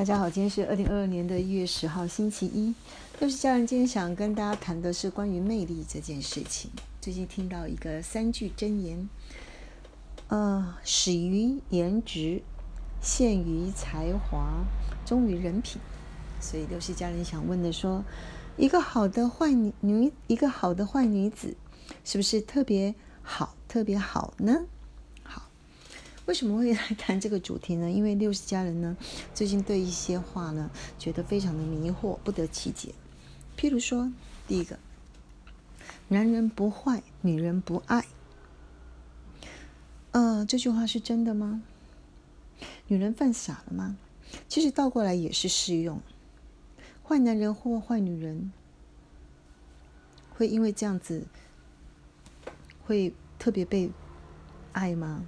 大家好，今天是二零二二年的一月十号，星期一。又是家人，今天想跟大家谈的是关于魅力这件事情。最近听到一个三句真言，呃，始于颜值，陷于才华，忠于人品。所以六是家人想问的说，一个好的坏女女，一个好的坏女子，是不是特别好，特别好呢？为什么会 来谈这个主题呢？因为六十家人呢，最近对一些话呢，觉得非常的迷惑，不得其解。譬如说，第一个，男人不坏，女人不爱。呃，这句话是真的吗？女人犯傻了吗？其实倒过来也是适用。坏男人或坏女人，会因为这样子，会特别被爱吗？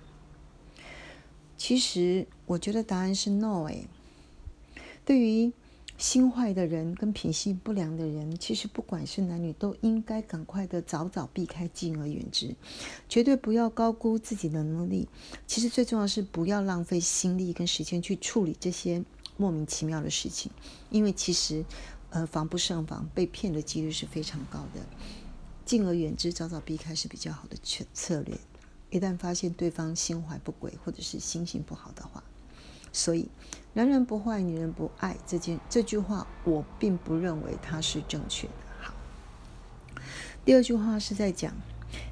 其实我觉得答案是 no 哎。对于心坏的人跟品性不良的人，其实不管是男女，都应该赶快的早早避开，敬而远之。绝对不要高估自己的能力。其实最重要是不要浪费心力跟时间去处理这些莫名其妙的事情，因为其实呃防不胜防，被骗的几率是非常高的。敬而远之，早早避开是比较好的策策略。一旦发现对方心怀不轨，或者是心情不好的话，所以“男人不坏，女人不爱”这件这句话，我并不认为它是正确的。好，第二句话是在讲，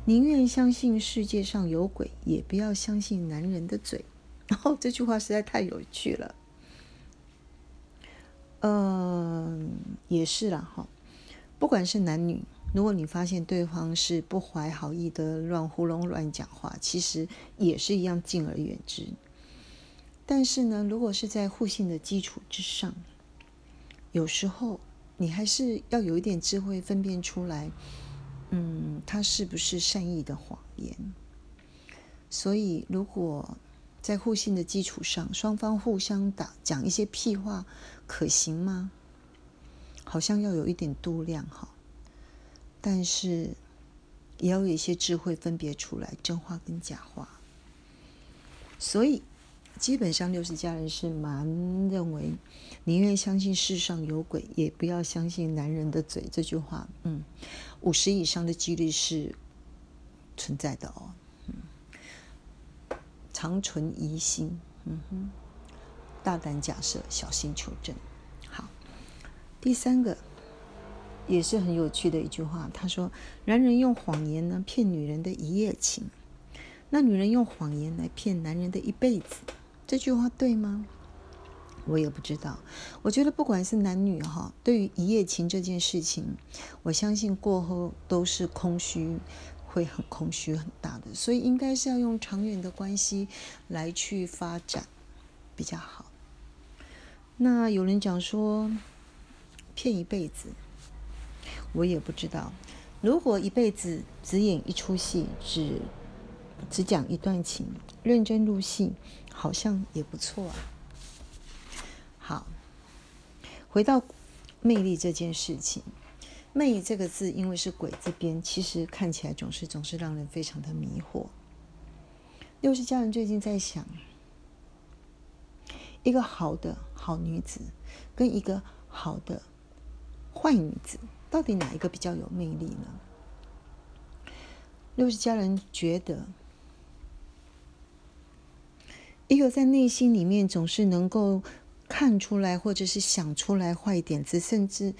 宁愿相信世界上有鬼，也不要相信男人的嘴。然后这句话实在太有趣了。嗯，也是啦哈，不管是男女。如果你发现对方是不怀好意的乱糊弄、乱讲话，其实也是一样敬而远之。但是呢，如果是在互信的基础之上，有时候你还是要有一点智慧，分辨出来，嗯，他是不是善意的谎言。所以，如果在互信的基础上，双方互相打讲一些屁话，可行吗？好像要有一点度量哈。但是，也有一些智慧分别出来真话跟假话。所以，基本上六十家人是蛮认为，宁愿相信世上有鬼，也不要相信男人的嘴。这句话，嗯，五十以上的几率是存在的哦。嗯，常存疑心，嗯哼，大胆假设，小心求证。好，第三个。也是很有趣的一句话。他说：“男人用谎言呢骗女人的一夜情，那女人用谎言来骗男人的一辈子。”这句话对吗？我也不知道。我觉得不管是男女哈，对于一夜情这件事情，我相信过后都是空虚，会很空虚很大的。所以应该是要用长远的关系来去发展比较好。那有人讲说骗一辈子。我也不知道，如果一辈子只演一出戏，只只讲一段情，认真入戏，好像也不错啊。好，回到魅力这件事情，“魅”这个字，因为是鬼字边，其实看起来总是总是让人非常的迷惑。六十家人最近在想，一个好的好女子，跟一个好的坏女子。到底哪一个比较有魅力呢？六十家人觉得，一个在内心里面总是能够看出来或者是想出来坏点子，甚至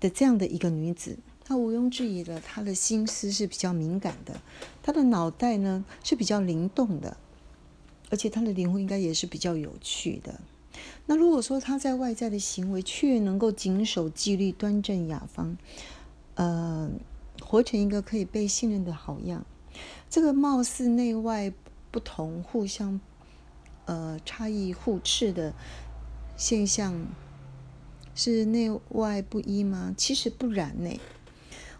的这样的一个女子，她毋庸置疑的，她的心思是比较敏感的，她的脑袋呢是比较灵动的，而且她的灵魂应该也是比较有趣的。那如果说他在外在的行为却能够谨守纪律、端正雅芳，呃，活成一个可以被信任的好样，这个貌似内外不同、互相呃差异互斥的现象，是内外不一吗？其实不然呢。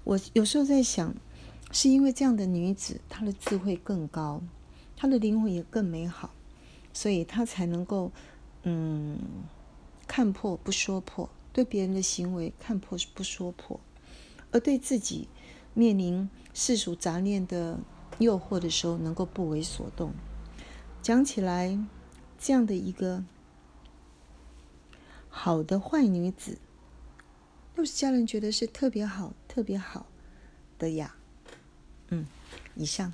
我有时候在想，是因为这样的女子，她的智慧更高，她的灵魂也更美好，所以她才能够。嗯，看破不说破，对别人的行为看破不说破，而对自己面临世俗杂念的诱惑的时候，能够不为所动。讲起来，这样的一个好的坏女子，都是家人觉得是特别好、特别好的呀。嗯，以上。